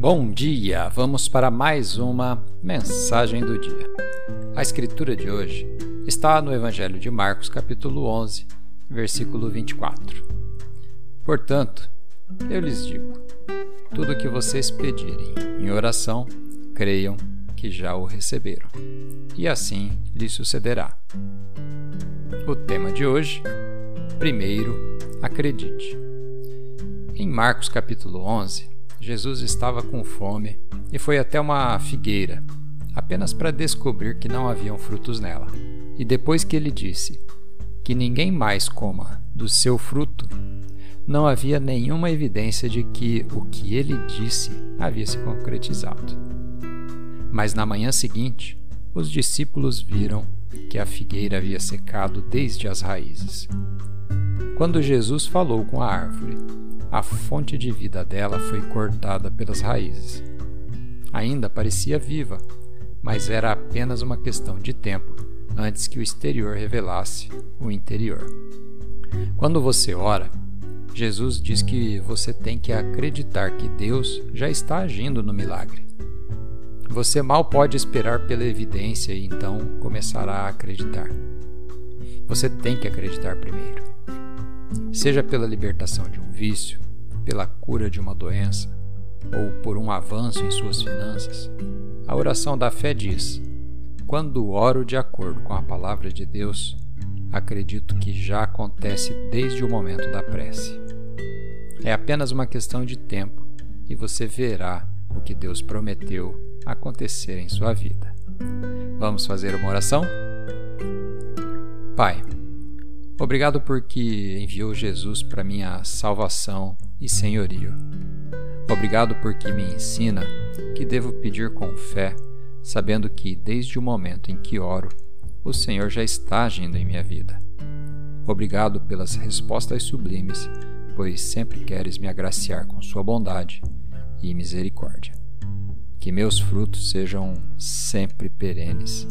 Bom dia! Vamos para mais uma mensagem do dia. A escritura de hoje está no Evangelho de Marcos, capítulo 11, versículo 24. Portanto, eu lhes digo: tudo o que vocês pedirem em oração, creiam que já o receberam, e assim lhes sucederá. O tema de hoje: primeiro, acredite. Em Marcos capítulo 11, Jesus estava com fome e foi até uma figueira, apenas para descobrir que não haviam frutos nela. E depois que ele disse que ninguém mais coma do seu fruto, não havia nenhuma evidência de que o que ele disse havia se concretizado. Mas na manhã seguinte, os discípulos viram que a figueira havia secado desde as raízes. Quando Jesus falou com a árvore, a fonte de vida dela foi cortada pelas raízes. Ainda parecia viva, mas era apenas uma questão de tempo antes que o exterior revelasse o interior. Quando você ora, Jesus diz que você tem que acreditar que Deus já está agindo no milagre. Você mal pode esperar pela evidência e então começará a acreditar. Você tem que acreditar primeiro seja pela libertação de um vício, pela cura de uma doença ou por um avanço em suas finanças, a oração da fé diz: Quando oro de acordo com a palavra de Deus, acredito que já acontece desde o momento da prece. É apenas uma questão de tempo e você verá o que Deus prometeu acontecer em sua vida. Vamos fazer uma oração? Pai, Obrigado porque enviou Jesus para minha salvação e senhorio. Obrigado porque me ensina que devo pedir com fé, sabendo que desde o momento em que oro, o Senhor já está agindo em minha vida. Obrigado pelas respostas sublimes, pois sempre queres me agraciar com sua bondade e misericórdia. Que meus frutos sejam sempre perenes.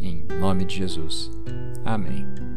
Em nome de Jesus. Amém.